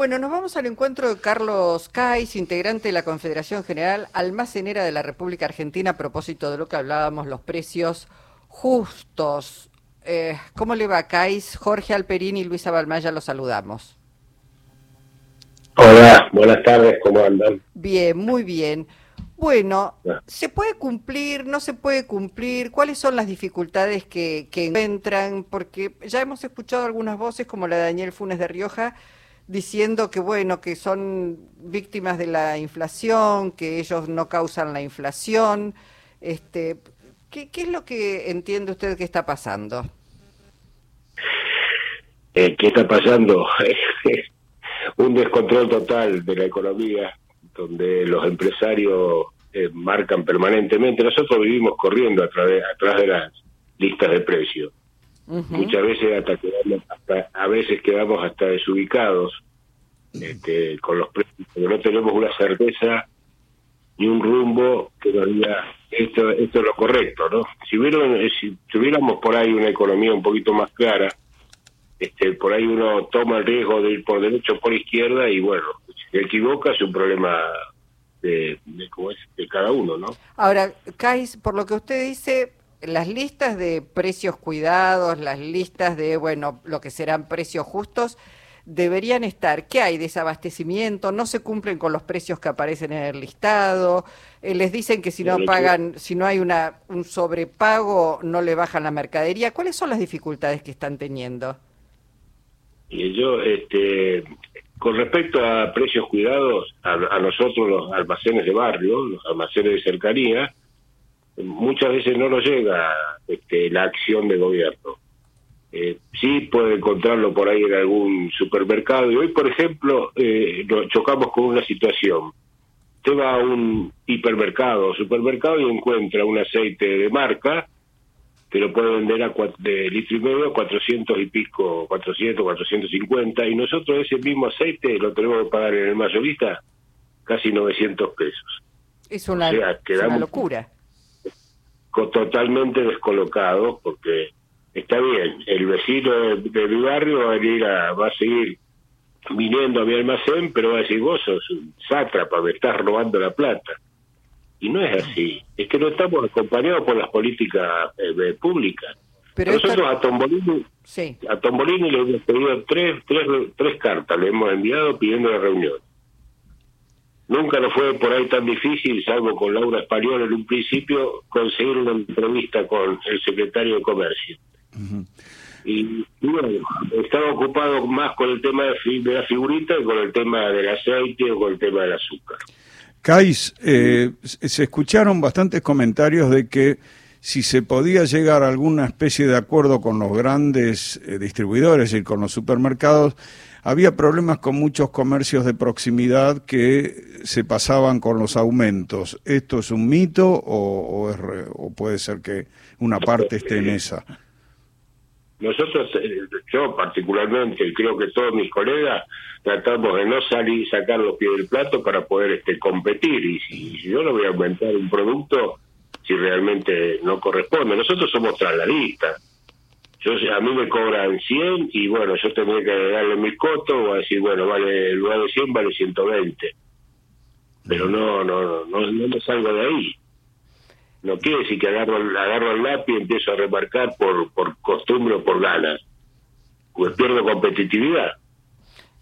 Bueno, nos vamos al encuentro de Carlos Cais, integrante de la Confederación General Almacenera de la República Argentina, a propósito de lo que hablábamos, los precios justos. Eh, ¿Cómo le va, Cais? Jorge Alperín y Luisa Balmaya los saludamos. Hola, buenas tardes, ¿cómo andan? Bien, muy bien. Bueno, ¿se puede cumplir? ¿No se puede cumplir? ¿Cuáles son las dificultades que, que encuentran? Porque ya hemos escuchado algunas voces, como la de Daniel Funes de Rioja, diciendo que bueno, que son víctimas de la inflación, que ellos no causan la inflación. Este, ¿qué, es lo que entiende usted que está pasando? Eh, ¿Qué está pasando? Un descontrol total de la economía, donde los empresarios eh, marcan permanentemente. Nosotros vivimos corriendo a través atrás de las listas de precios Muchas veces hasta quedamos, hasta, a veces quedamos hasta desubicados este, con los precios, porque no tenemos una certeza ni un rumbo que nos diga esto, esto es lo correcto, ¿no? Si, hubiera, si tuviéramos por ahí una economía un poquito más clara, este, por ahí uno toma el riesgo de ir por derecho o por izquierda y bueno, si se equivoca es un problema de, de, es, de cada uno, ¿no? Ahora, Kais, por lo que usted dice, las listas de precios cuidados, las listas de, bueno, lo que serán precios justos, deberían estar. ¿Qué hay? Desabastecimiento, no se cumplen con los precios que aparecen en el listado, eh, les dicen que si no pagan, si no hay una, un sobrepago, no le bajan la mercadería. ¿Cuáles son las dificultades que están teniendo? Y yo, este, con respecto a precios cuidados, a, a nosotros los almacenes de barrio, los almacenes de cercanía, muchas veces no nos llega este, la acción de gobierno. Eh, sí puede encontrarlo por ahí en algún supermercado. Y hoy, por ejemplo, eh, nos chocamos con una situación. Usted va a un hipermercado o supermercado y encuentra un aceite de marca que lo puede vender a de litro y medio a 400 y pico, 400, 450, y nosotros ese mismo aceite lo tenemos que pagar en el mayorista casi 900 pesos. Es una, es una locura totalmente descolocado porque está bien, el vecino de, mi barrio va a, venir a, va a seguir viniendo a mi almacén, pero va a decir, vos sos un sátrapa, me estás robando la plata. Y no es así, es que no estamos acompañados por las políticas eh, públicas. Pero Nosotros a Tombolini, a Tombolini le hemos pedido tres, tres, tres cartas, le hemos enviado pidiendo la reunión. Nunca nos fue por ahí tan difícil, salvo con Laura Español en un principio, conseguir una entrevista con el secretario de Comercio. Y, bueno, estaba ocupado más con el tema de, la figurita que con el tema del aceite o con el tema del azúcar. Cais, eh, se escucharon bastantes comentarios de que si se podía llegar a alguna especie de acuerdo con los grandes eh, distribuidores y con los supermercados, había problemas con muchos comercios de proximidad que se pasaban con los aumentos. ¿Esto es un mito o, puede ser que una parte esté en esa? Nosotros, eh, yo particularmente, creo que todos mis colegas, tratamos de no salir y sacar los pies del plato para poder este competir. Y si, yo no voy a aumentar un producto, si realmente no corresponde. Nosotros somos trasladistas yo a mí me cobran 100 y bueno, yo tendría que darle mi coto o decir, bueno, vale, en lugar de 100 vale 120. Pero no, no, no, no me salgo de ahí. No quiere decir que agarro, agarro el lápiz y empiezo a remarcar por, por costumbre o por ganas. Pues pierdo competitividad.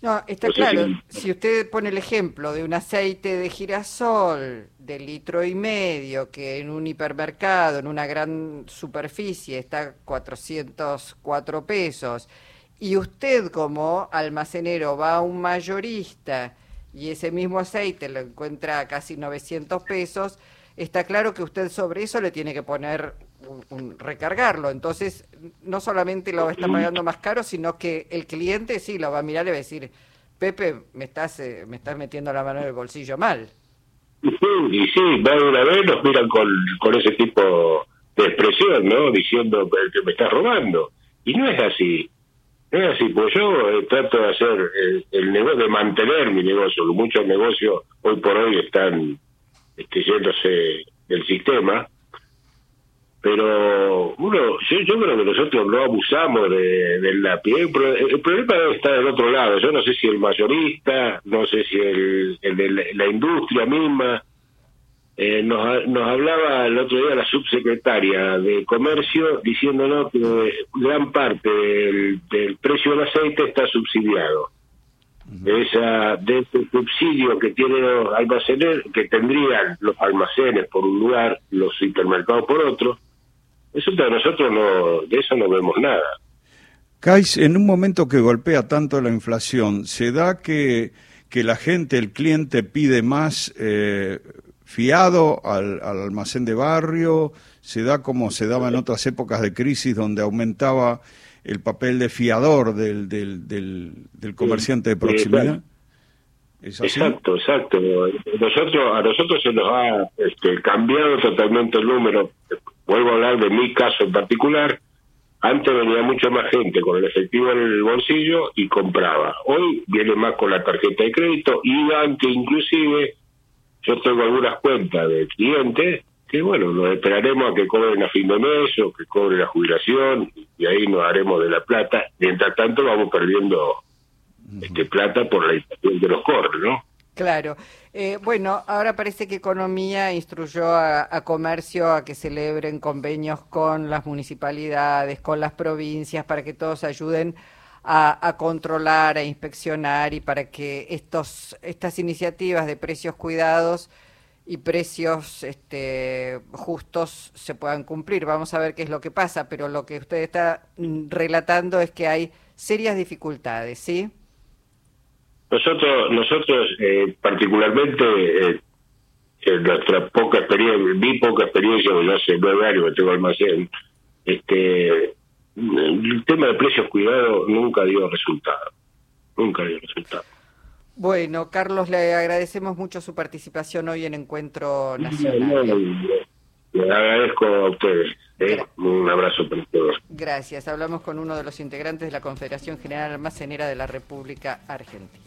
No, está claro. Si... usted pone el ejemplo de un aceite de girasol de litro y medio que en un hipermercado, en una gran superficie, está 404 pesos, y usted como almacenero va a un mayorista y ese mismo aceite lo encuentra a casi 900 pesos, está claro que usted sobre eso le tiene que poner un, recargarlo. Entonces, no solamente lo está pagando más caro, sino que el cliente sí lo va a mirar y va a decir, Pepe, me estás, eh, me estás metiendo la mano en el bolsillo mal. Y sí, más una vez nos miran con, con ese tipo de expresión, ¿no? Diciendo que me estás robando. Y no es así. No es así, pues yo eh, trato de hacer el, negocio, de mantener mi negocio. Muchos negocios hoy por hoy están este, yéndose del sistema pero uno yo, yo creo que nosotros no abusamos de, del lápiz. El, problema está del otro lado. Yo no sé si el mayorista, no sé si el, el de la, industria misma. Eh, nos, nos hablaba el otro día la subsecretaria de Comercio diciéndonos que gran parte del precio del aceite está subsidiado de esa de ese subsidio que tienen los almacenes que tendrían los almacenes por un lugar los supermercados por otro eso de nosotros no de eso no vemos nada. Kais, en un momento que golpea tanto la inflación se da que que la gente el cliente pide más eh, fiado al, al almacén de barrio se da como se daba en otras épocas de crisis donde aumentaba el papel de fiador del, del, del, comerciante de proximidad. Exacto, exacto. Nosotros, a nosotros se nos ha este, cambiado totalmente el número. Vuelvo a hablar de mi caso en particular. Antes venía mucha más gente con el efectivo en el bolsillo y compraba. Hoy viene más con la tarjeta de crédito y antes inclusive yo tengo algunas cuentas de clientes que bueno, nos esperaremos a que cobren a fin de mes o que cobre la jubilación y ahí nos haremos de la plata. Mientras tanto vamos perdiendo este plata por la inflación de los corres, ¿no? Claro. Eh, bueno, ahora parece que Economía instruyó a, Comercio a que celebren convenios con las municipalidades, con las provincias, para que todos ayuden a, a, controlar, a inspeccionar y para que estos, estas iniciativas de precios cuidados y precios este, justos se puedan cumplir. Vamos a ver qué es lo que pasa, pero lo que usted está mm, relatando es que hay serias dificultades, ¿sí? Nosotros, nosotros eh, particularmente, eh, nuestra poca experiencia, mi poca experiencia, yo hace nueve años que tengo almacén, este, el tema de precios cuidados nunca dio resultado, nunca dio resultado. Bueno, Carlos, le agradecemos mucho su participación hoy en Encuentro Nacional. le agradezco a ustedes. ¿eh? Un abrazo para todos. Gracias. Hablamos con uno de los integrantes de la Confederación General Almacenera de la República Argentina.